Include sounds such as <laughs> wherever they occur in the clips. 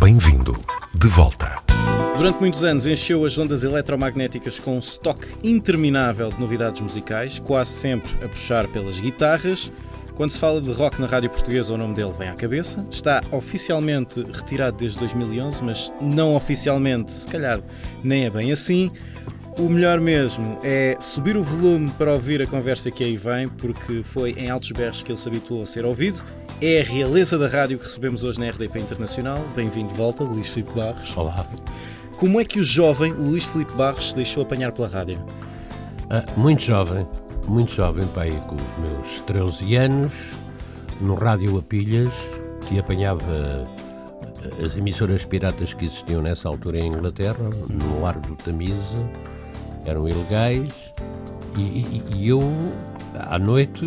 Bem-vindo de volta. Durante muitos anos encheu as ondas eletromagnéticas com um estoque interminável de novidades musicais, quase sempre a puxar pelas guitarras. Quando se fala de rock na rádio portuguesa, o nome dele vem à cabeça. Está oficialmente retirado desde 2011, mas não oficialmente, se calhar nem é bem assim. O melhor mesmo é subir o volume para ouvir a conversa que aí vem, porque foi em altos berros que ele se habituou a ser ouvido. É a realeza da rádio que recebemos hoje na RDP Internacional. Bem-vindo de volta, Luís Filipe Barros. Olá. Como é que o jovem Luís Filipe Barros se deixou apanhar pela rádio? Ah, muito jovem, muito jovem, pai, com os meus 13 anos, no rádio a pilhas, que apanhava as emissoras piratas que existiam nessa altura em Inglaterra, no Largo do Tamisa, eram ilegais, e, e, e eu, à noite,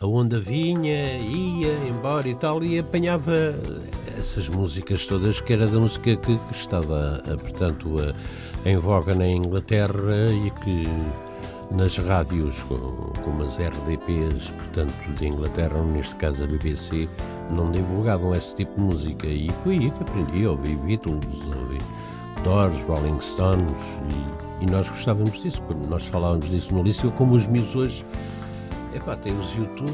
a onda vinha, ia embora e tal, e apanhava essas músicas todas, que era da música que, que estava, portanto, a, em voga na Inglaterra e que nas rádios, como as RDPs, portanto, de Inglaterra, neste caso a BBC, não divulgavam esse tipo de música. E foi aí que aprendi, ouvi Beatles, ouvi Doors, Rolling Stones, e, e, nós gostávamos disso. Quando nós falávamos disso no liceu, como os meus hoje, epá, tem os YouTube.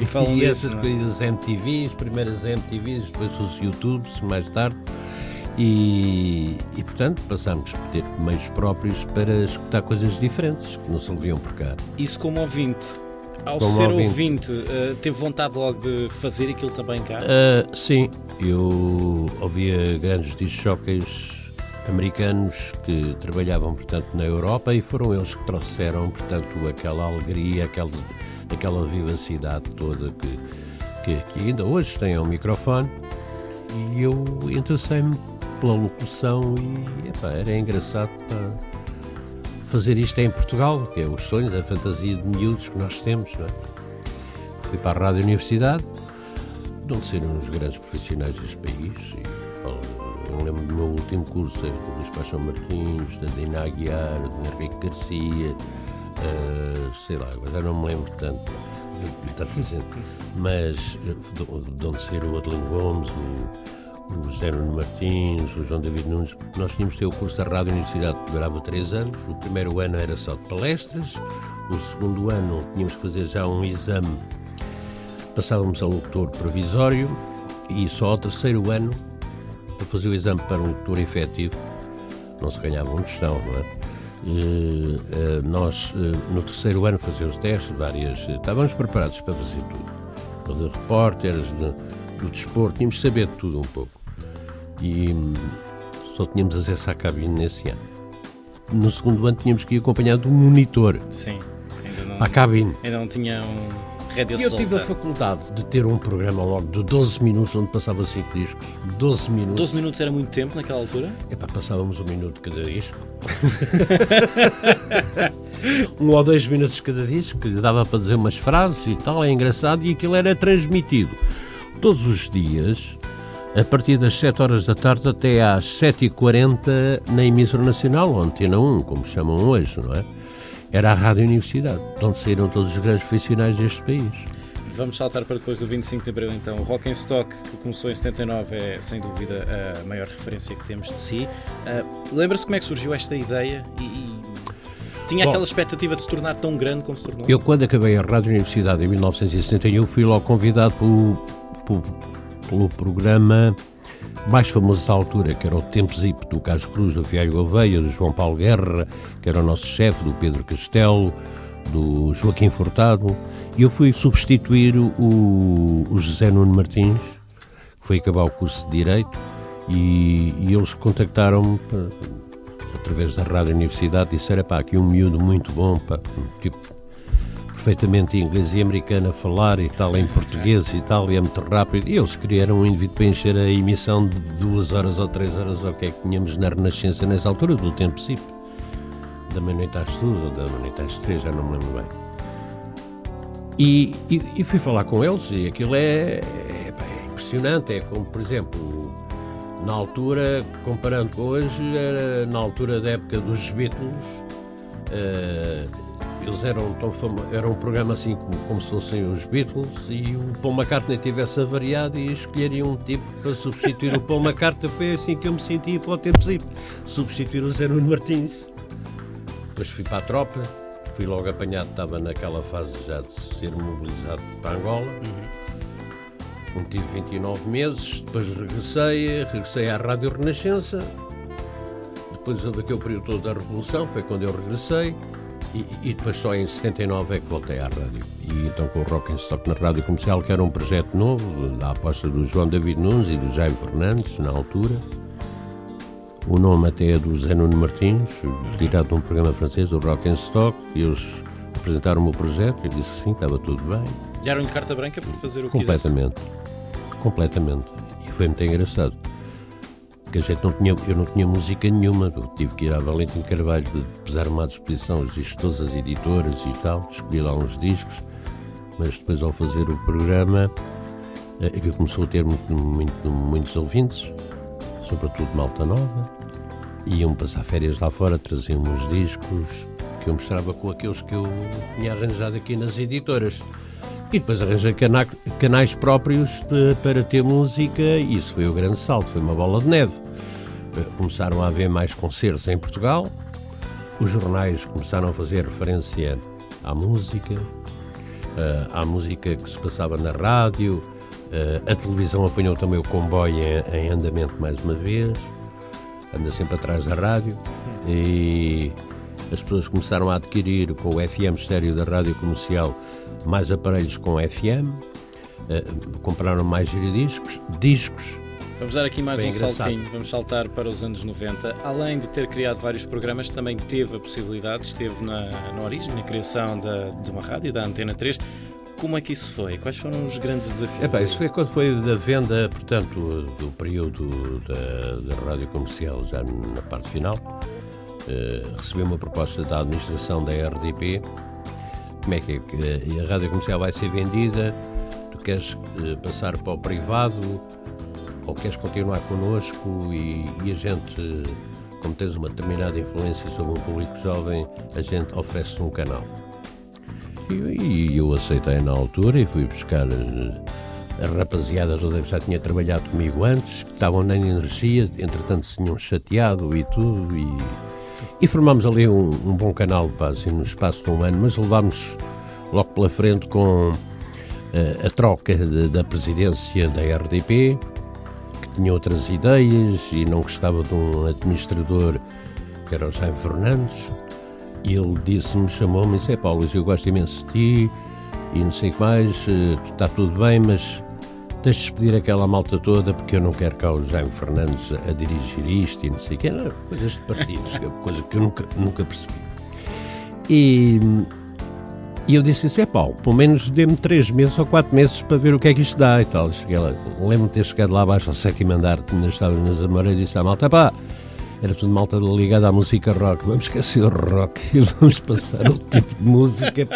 E, falam e disso, essas não é? coisas MTVs, primeiras MTVs, depois os YouTubes, mais tarde. E, e, portanto passámos a ter meios próprios para escutar coisas diferentes que não se ouviam por cá. Isso como ouvinte. Ao Como ser ouvinte. ouvinte, eh, teve vontade logo de fazer aquilo também cá? Ah, sim, eu ouvia grandes discjockeys americanos que trabalhavam, portanto, na Europa e foram eles que trouxeram, portanto, aquela alegria, aquela, aquela vivacidade toda que, que, que ainda hoje têm ao microfone e eu interessei-me pela locução e epá, era engraçado fazer isto em Portugal, que é os sonhos, a fantasia de miúdos que nós temos, não é? Fui para a Rádio Universidade, de onde saíram os grandes profissionais deste país. E, eu lembro do meu último curso, é do Luís Paixão Martins, da Dina Aguiar, do Henrique Garcia, eh, sei lá, agora não me lembro tanto, de tanta gente. <laughs> Mas eh, de- de onde saíram o Adelino Gomes, o, o José Nuno Martins, o João David Nunes, nós tínhamos de ter o curso da Rádio Universidade que durava três anos. O primeiro ano era só de palestras, o segundo ano tínhamos que fazer já um exame passávamos a locutor provisório e só ao terceiro ano, para fazer o exame para um locutor efetivo, não se ganhava um tostão, não é? Eh, eh, nós, eh, no terceiro ano, fazíamos testes, várias. estávamos preparados para fazer tudo. De repórteres, de- do desporto, tínhamos de saber de tudo um pouco. E hum, só tínhamos acesso à cabine nesse ano. No segundo ano, tínhamos que ir acompanhado de um monitor Sim. Ainda não, à cabine. ainda não tinha um E eu solta. tive a faculdade de ter um programa logo de 12 minutos, onde passava 5 discos. 12 minutos. 12 minutos era muito tempo naquela altura? Epá, passávamos um minuto cada disco. <laughs> um ou dois minutos cada disco, que dava para dizer umas frases e tal, é engraçado, e aquilo era transmitido todos os dias, a partir das 7 horas da tarde até às 7h40 na emissora nacional, ou Antena 1, como chamam hoje, não é? Era a Rádio Universidade, de onde saíram todos os grandes profissionais deste país. Vamos saltar para depois do 25 de Abril então. O Rock and Stock, que começou em 79, é sem dúvida a maior referência que temos de si. Ah, Lembra-se como é que surgiu esta ideia e, e tinha Bom. aquela expectativa de se tornar tão grande como se tornou? Eu, quando acabei a Rádio Universidade em 1971, fui logo convidado pelo, pelo, pelo programa mais famoso da altura, que era o Tempo Zip, do Carlos Cruz, do Fialho Gouveia, do João Paulo Guerra, que era o nosso chefe, do Pedro Castelo, do Joaquim Furtado, e eu fui substituir o, o José Nuno Martins, que foi acabar o curso de Direito, e, e eles contactaram-me através da Rádio Universidade, disseram, pá, aqui um miúdo muito bom, pá, tipo, perfeitamente inglês e americano a falar e tal, em português e tal, e é muito rápido. E eles criaram um indivíduo para encher a emissão de duas horas ou três horas, ou o que é que tínhamos na Renascença nessa altura, do tempo SIP. Da meia-noite às duas ou da meia-noite às três, já não me lembro bem. E, e, e fui falar com eles e aquilo é, é, é impressionante. É como, por exemplo, na altura, comparando com hoje, na altura da época dos Beatles, eh, eles eram tão era um programa assim como, como se fossem os Beatles e o Paul McCartney tivesse avariado e escolheriam um tipo para substituir o Paul McCartney. Foi assim que eu me senti para o tempo substituir o Zé Nuno Martins. Depois fui para a tropa, fui logo apanhado, estava naquela fase já de ser mobilizado para Angola. Uhum. Tive 29 meses, depois regressei, regressei à Rádio Renascença. Depois houve aquele período todo da Revolução, foi quando eu regressei. E, e, depois só em 79 é que voltei à rádio. E então com o Rock and Stock na Rádio Comercial, que era um projeto novo, da aposta do João David Nunes e do Jaime Fernandes, na altura. O nome até é do Zé Nuno Martins, tirado de um programa francês, o Rock and Stock, e eles apresentaram o projeto e disse que sim, estava tudo bem. Deram-lhe carta branca para fazer o que Completamente. Quisesse. Completamente. E foi muito engraçado a gente não tinha, eu não tinha música nenhuma, eu tive que ir à Valentim Carvalho, puseram-me à disposição os discos todas as editoras e tal, escolhi lá uns discos, mas depois ao fazer o programa, eh, que começou a ter muito, muito, muitos ouvintes, sobretudo malta nova, iam passar férias lá fora, traziam uns discos que eu mostrava com aqueles que eu tinha arranjado aqui nas editoras. E depois arranjei cana canais próprios para ter música e isso foi o grande salto, foi uma bola de neve. Eh, começaram a haver mais concertos em Portugal, os jornais começaram a fazer referência à música, eh, à música que se passava na rádio, eh, a televisão apanhou também o comboio em andamento mais uma vez, anda sempre atrás da rádio, e as pessoas começaram a adquirir com o FM estéreo da rádio comercial mais aparelhos com FM, compraram mais giradiscos, discos. Vamos dar aqui mais um engraçado. saltinho, vamos saltar para os anos 90. Além de ter criado vários programas, também teve a possibilidade, esteve na, na origem, na criação da, de uma rádio, da Antena 3. Como é que isso foi? Quais foram os grandes desafios? É, bem, isso foi quando foi da venda, portanto, do período da, da rádio comercial, já na parte final. Uh, recebi uma proposta da administração da RDP como é que é? Que a rádio comercial vai ser vendida, tu queres eh, passar para o privado ou queres continuar connosco e, e a gente, como tens uma determinada influência sobre um público jovem, a gente oferece-te um canal. E, e, eu aceitei na altura e fui buscar eh, a rapaziada toda que já tinha trabalhado comigo antes, que estavam na energia, entretanto se tinham chateado e tudo, e e formámos ali um, um bom canal, assim, no espaço de um ano, mas levámos logo pela frente com uh, a troca da presidência da RDP, tinha outras ideias e não gostava de um administrador que era o Jaime Fernandes. E ele disse-me, chamou-me e disse: É Paulo, eu gosto imenso de ti e não sei o que mais, uh, está tudo bem, mas deixa despedir aquela malta toda porque eu não quero cá o Jaime Fernandes a dirigir isto e não sei o que, coisas de partidos, <laughs> coisa que eu nunca, nunca percebi. E, e eu disse assim, é pá, pelo menos dê-me três meses ou quatro meses para ver o que é que isto dá e tal. Cheguei lá, lembro-me de ter chegado lá abaixo ao sétimo andar, que ainda estava nas Amoreiras e disse à malta, pá, era tudo malta ligada à música rock. Vamos esquecer o rock e vamos passar o tipo de música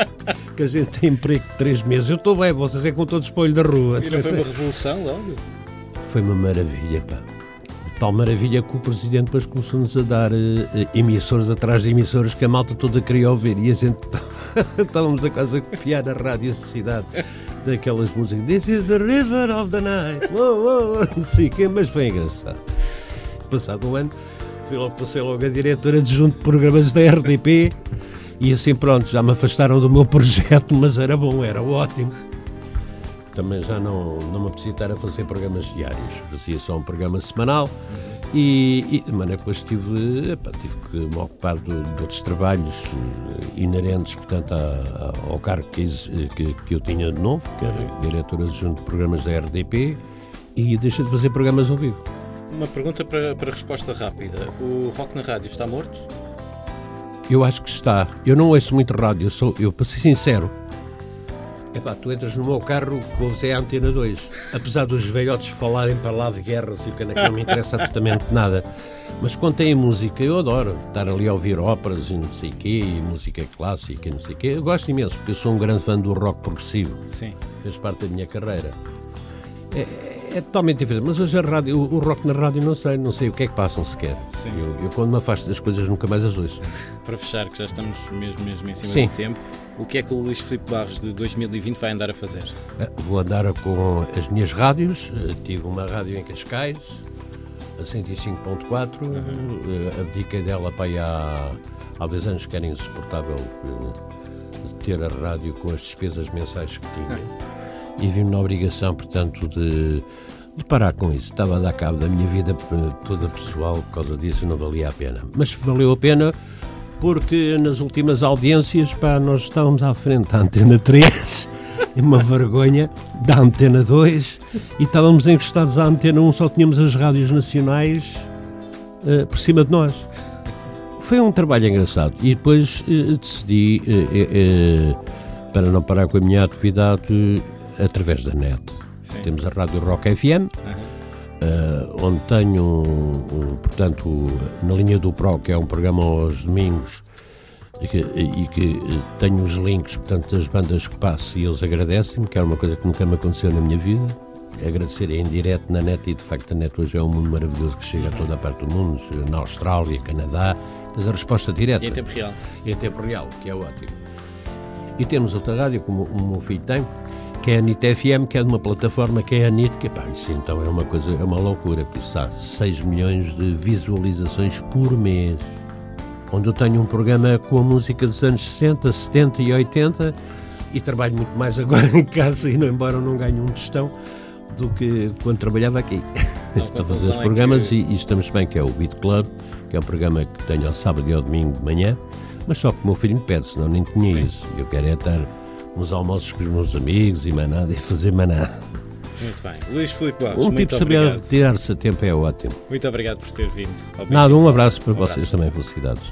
que a gente tem emprego de três meses. Eu estou bem, vocês é com todo espolho da rua. E não foi uma revolução logo? Foi uma maravilha, pá. Tal maravilha que o Presidente depois começou-nos a dar uh, emissores atrás de emissores que a malta toda queria ouvir e a gente <laughs> estávamos a quase a copiar a rádio cidade daquelas músicas. This is a river of the night, whoa, whoa, não sei o quê, mas foi engraçado. Passado um ano, fui logo, passei logo a diretora adjunto de programas da RDP e assim pronto, já me afastaram do meu projeto, mas era bom, era ótimo. Também já não, não me apetecia estar a fazer programas diários, fazia só um programa semanal e, e de maneira que depois tive, epá, tive que me ocupar de, de outros trabalhos eh, inerentes, portanto, ao cargo que, que, que, eu tinha de novo, que era diretora adjunto de programas da RDP e deixei de fazer programas ao vivo. Uma pergunta para, para resposta rápida. O rock na rádio está morto? Eu acho que está. Eu não ouço muito rádio, eu, sou, eu para ser sincero. Epá, tu entras no meu carro, ouves é a Antena 2. Apesar dos velhotes falarem para lá de guerras e o que não me interessa absolutamente nada. Mas quando tem música, eu adoro estar ali a ouvir óperas e não sei o quê, e música clássica e não sei o quê. Eu gosto imenso, porque eu sou um grande fã do rock progressivo. Sim. Fez parte da minha carreira. É, é totalmente diferente. Mas hoje a rádio, o, o, rock na rádio não sei, não sei o que é que passam sequer. Sim. Eu, eu quando me afasto das coisas nunca mais as ouço. <laughs> Para fechar, que já estamos mesmo, mesmo em cima Sim. do tempo, o que é que o Luís Filipe Barros de 2020 vai andar a fazer? Eh, Vou andar com as minhas rádios. eh, Tive uma rádio em Cascais, a 105.4. eh, Abdiquei dela para aí há, há dois anos, que era insuportável eh, ter a rádio com as despesas mensais que tinha. <laughs> E vi-me na obrigação, portanto, de, de parar com isso. Estava a dar cabo da minha vida toda pessoal, por causa disso não valia a pena. Mas valeu a pena porque nas últimas audiências, pá, nós estávamos à frente da Antena 3, <laughs> e uma vergonha, da Antena 2, e estávamos encostados à Antena 1, só tínhamos as rádios nacionais eh, por cima de nós. Foi um trabalho engraçado. E depois eh, decidi, eh, para não parar com a minha atividade, através da net. Sim. Temos a Rádio Rock FM, eh, onde tenho, um, um, portanto, na linha do Pro, que é um programa aos domingos, e que, e que, eh, tenho os links, portanto, das bandas que passo e eles agradecem-me, que é uma coisa que nunca me aconteceu na minha vida. Agradecer em direto na net e, de facto, a net hoje é um mundo maravilhoso que chega a toda a parte do mundo, na Austrália, Canadá, tens a resposta direta E em tempo real? em tempo real, que é ótimo. E temos outra rádio, como o meu filho tem, que é a NIT FM, que é de uma plataforma que é a NIT, que pá, isso então é uma coisa, é uma loucura, porque isso há 6 milhões de visualizações por mês. Onde eu tenho um programa com a música dos anos 60, 70 e 80 e trabalho muito mais agora <laughs> em casa e não, embora eu não ganhe um tostão do que quando trabalhava aqui. Então, <laughs> Estou a fazer os é programas que- e, e estamos bem, que é o Beat Club, que é um programa que tenho ao sábado e ao domingo de manhã, mas só que o meu filho me pede, senão nem tinha Sim. isso. Eu quero é estar nos almoços com os meus amigos e manada e fazer manada. Muito bem. Luís Filipe Barros, Um tipo saber tirar-se a tempo é ótimo. Muito obrigado por ter vindo. Nada, um abraço para Um vocês abraço. também, felicidades.